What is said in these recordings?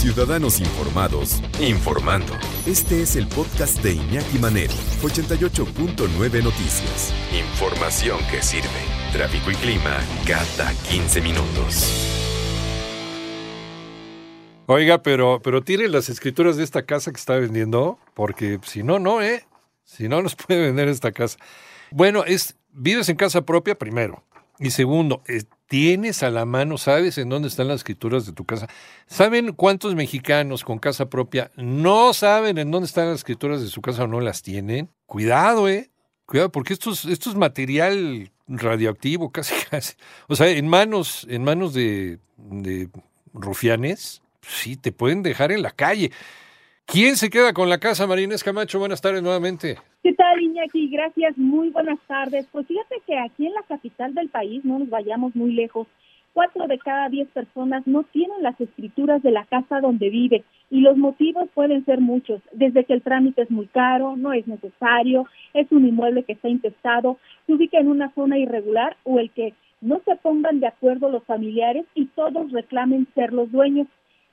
Ciudadanos Informados, informando. Este es el podcast de Iñaki Manero, 88.9 Noticias. Información que sirve. Tráfico y clima cada 15 minutos. Oiga, pero, pero tire las escrituras de esta casa que está vendiendo, porque si no, no, ¿eh? Si no, nos puede vender esta casa. Bueno, es, vives en casa propia primero. Y segundo, eh, tienes a la mano, sabes en dónde están las escrituras de tu casa. ¿Saben cuántos mexicanos con casa propia no saben en dónde están las escrituras de su casa o no las tienen? Cuidado, eh. Cuidado, porque esto es, esto es material radioactivo, casi, casi. O sea, en manos, en manos de, de rufianes, sí, te pueden dejar en la calle. ¿Quién se queda con la casa, Marínez Camacho? Buenas tardes nuevamente. ¿Qué tal, Iñaki? Gracias, muy buenas tardes. Pues fíjate que aquí en la capital del país, no nos vayamos muy lejos, cuatro de cada diez personas no tienen las escrituras de la casa donde vive y los motivos pueden ser muchos, desde que el trámite es muy caro, no es necesario, es un inmueble que está intestado, se ubica en una zona irregular o el que no se pongan de acuerdo los familiares y todos reclamen ser los dueños.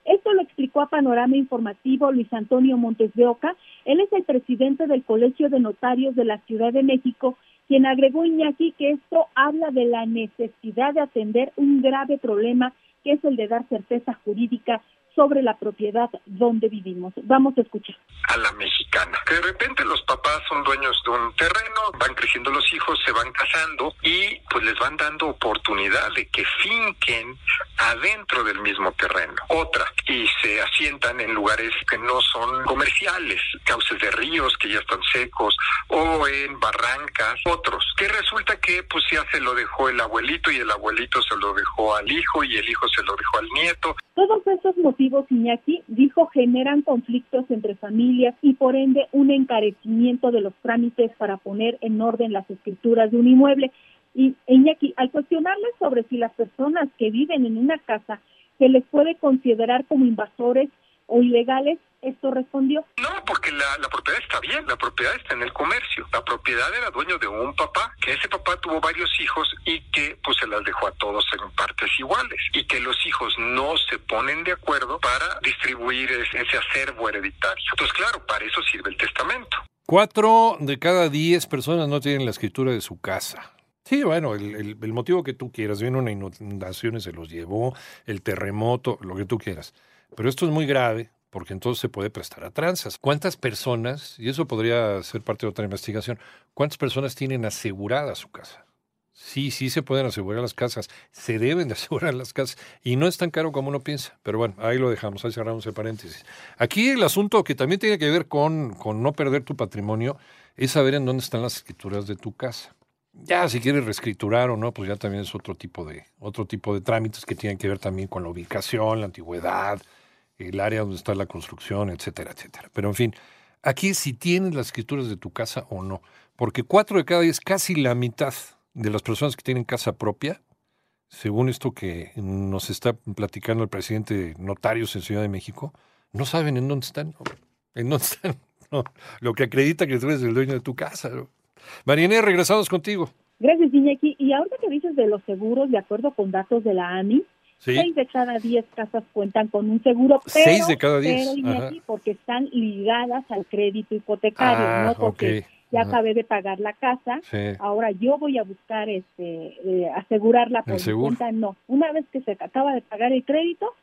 Esto lo explicó a Panorama Informativo Luis Antonio Montes de Oca. Él es el presidente del Colegio de Notarios de la Ciudad de México, quien agregó Iñaki que esto habla de la necesidad de atender un grave problema que es el de dar certeza jurídica sobre la propiedad donde vivimos. Vamos a escuchar. A la mexicana. De repente los papás son dueños de un terreno, van creciendo los hijos, se van casando y pues les van dando oportunidad de que finquen adentro del mismo terreno. Otra, y se asientan en lugares que no son comerciales, cauces de ríos que ya están secos o en barrancas, otros, que resulta que pues ya se lo dejó el abuelito y el abuelito se lo dejó al hijo y el hijo se lo dejó al nieto. Todos esos motivos Iñaki, dijo generan conflictos entre familias y por ende un encarecimiento de los trámites para poner en orden las escrituras de un inmueble. Y Iñaki, al cuestionarles sobre si las personas que viven en una casa se les puede considerar como invasores o ilegales, esto respondió. No, porque la, la, propiedad está bien, la propiedad está en el comercio. La propiedad era dueño de un papá, que ese papá tuvo varios hijos y que pues se las dejó a todos en partes iguales. Y que los hijos no se ponen de acuerdo para distribuir ese, ese acervo hereditario. Entonces, claro, para eso sirve el testamento. Cuatro de cada diez personas no tienen la escritura de su casa. Sí, bueno, el, el, el motivo que tú quieras, viene una inundación y se los llevó, el terremoto, lo que tú quieras. Pero esto es muy grave porque entonces se puede prestar a tranzas. ¿Cuántas personas, y eso podría ser parte de otra investigación, cuántas personas tienen asegurada su casa? Sí, sí se pueden asegurar las casas, se deben de asegurar las casas y no es tan caro como uno piensa. Pero bueno, ahí lo dejamos, ahí cerramos el paréntesis. Aquí el asunto que también tiene que ver con, con no perder tu patrimonio es saber en dónde están las escrituras de tu casa. Ya si quieres reescriturar o no, pues ya también es otro tipo de otro tipo de trámites que tienen que ver también con la ubicación, la antigüedad, el área donde está la construcción, etcétera, etcétera. Pero en fin, aquí si tienes las escrituras de tu casa o no, porque cuatro de cada diez, casi la mitad de las personas que tienen casa propia, según esto que nos está platicando el presidente de Notarios en Ciudad de México, no saben en dónde están, en dónde están, no, lo que acredita que tú eres el dueño de tu casa. ¿no? Mariné, regresamos contigo. Gracias, Iñaki. Y ahorita que dices de los seguros, de acuerdo con datos de la AMI, Sí. Seis de cada diez casas cuentan con un seguro, pero, Seis de cada diez. pero Iñaki, porque están ligadas al crédito hipotecario, ah, ¿no? Porque okay. ya Ajá. acabé de pagar la casa, sí. ahora yo voy a buscar este eh, asegurarla por mi cuenta, no. Una vez que se acaba de pagar el crédito,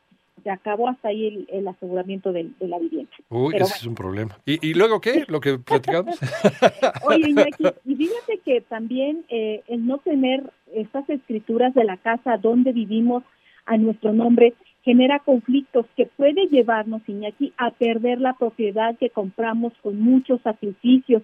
se acabó hasta ahí el, el aseguramiento de, de, la vivienda. Uy, Pero ese bueno. es un problema. ¿Y, ¿Y, luego qué? Lo que platicamos. Oye, Iñaki, y fíjate que también eh, el no tener estas escrituras de la casa donde vivimos a nuestro nombre genera conflictos que puede llevarnos, Iñaki, a perder la propiedad que compramos con muchos sacrificios.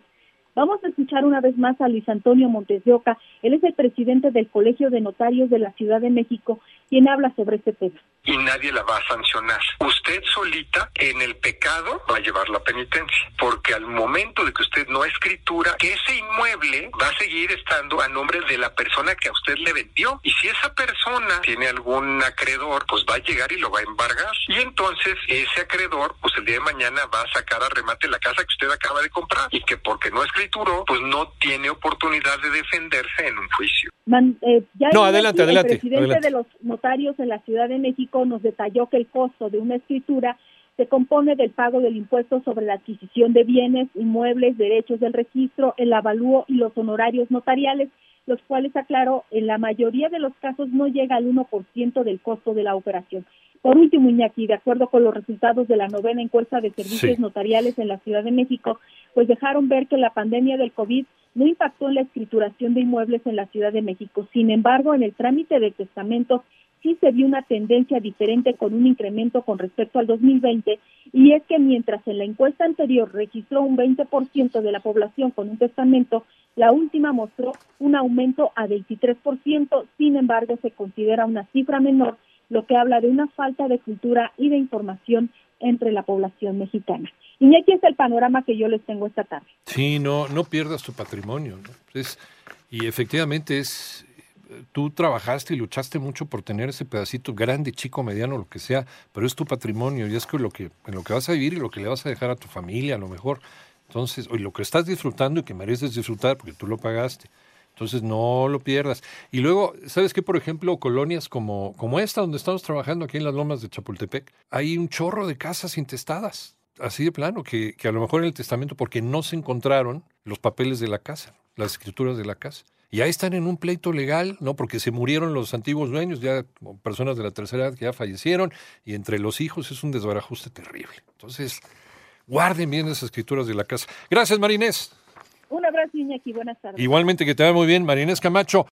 Vamos a escuchar una vez más a Luis Antonio Montes de Oca. Él es el presidente del Colegio de Notarios de la Ciudad de México, quien habla sobre este tema. Y nadie la va a sancionar. Usted solita en el pecado va a llevar la penitencia, porque al momento de que usted no escritura, ese inmueble va a seguir estando a nombre de la persona que a usted le vendió. Y si esa persona tiene algún acreedor, pues va a llegar y lo va a embargar. Y entonces ese acreedor, pues el día de mañana va a sacar a remate la casa que usted acaba de comprar y que porque no escrituró, pues no tiene oportunidad de defenderse en un juicio. Man, eh, ya no, adelante, el adelante. presidente adelante. de los notarios en la Ciudad de México México nos detalló que el costo de una escritura se compone del pago del impuesto sobre la adquisición de bienes, inmuebles, derechos del registro, el avalúo y los honorarios notariales, los cuales, aclaró, en la mayoría de los casos no llega al 1% del costo de la operación. Por último, Iñaki, de acuerdo con los resultados de la novena encuesta de servicios notariales en la Ciudad de México, pues dejaron ver que la pandemia del COVID no impactó en la escrituración de inmuebles en la Ciudad de México. Sin embargo, en el trámite de testamentos sí se vio una tendencia diferente con un incremento con respecto al 2020 y es que mientras en la encuesta anterior registró un 20% de la población con un testamento, la última mostró un aumento a 23%, sin embargo se considera una cifra menor, lo que habla de una falta de cultura y de información entre la población mexicana. Y aquí es el panorama que yo les tengo esta tarde. Sí, no, no pierdas tu patrimonio. y efectivamente es, tú trabajaste y luchaste mucho por tener ese pedacito grande, chico, mediano, lo que sea, pero es tu patrimonio y es que lo que, en lo que vas a vivir y lo que le vas a dejar a tu familia, a lo mejor. Entonces, y lo que estás disfrutando y que mereces disfrutar porque tú lo pagaste. Entonces, no lo pierdas. Y luego, ¿sabes qué? Por ejemplo, colonias como, como esta, donde estamos trabajando aquí en las lomas de Chapultepec, hay un chorro de casas intestadas, así de plano, que, que a lo mejor en el testamento, porque no se encontraron los papeles de la casa, las escrituras de la casa. Y ahí están en un pleito legal, ¿no? Porque se murieron los antiguos dueños, ya personas de la tercera edad que ya fallecieron, y entre los hijos es un desbarajuste terrible. Entonces, guarden bien esas escrituras de la casa. Gracias, Marinés. Un abrazo, Iñaki. Buenas tardes. Igualmente, que te vaya muy bien, Marinés Camacho.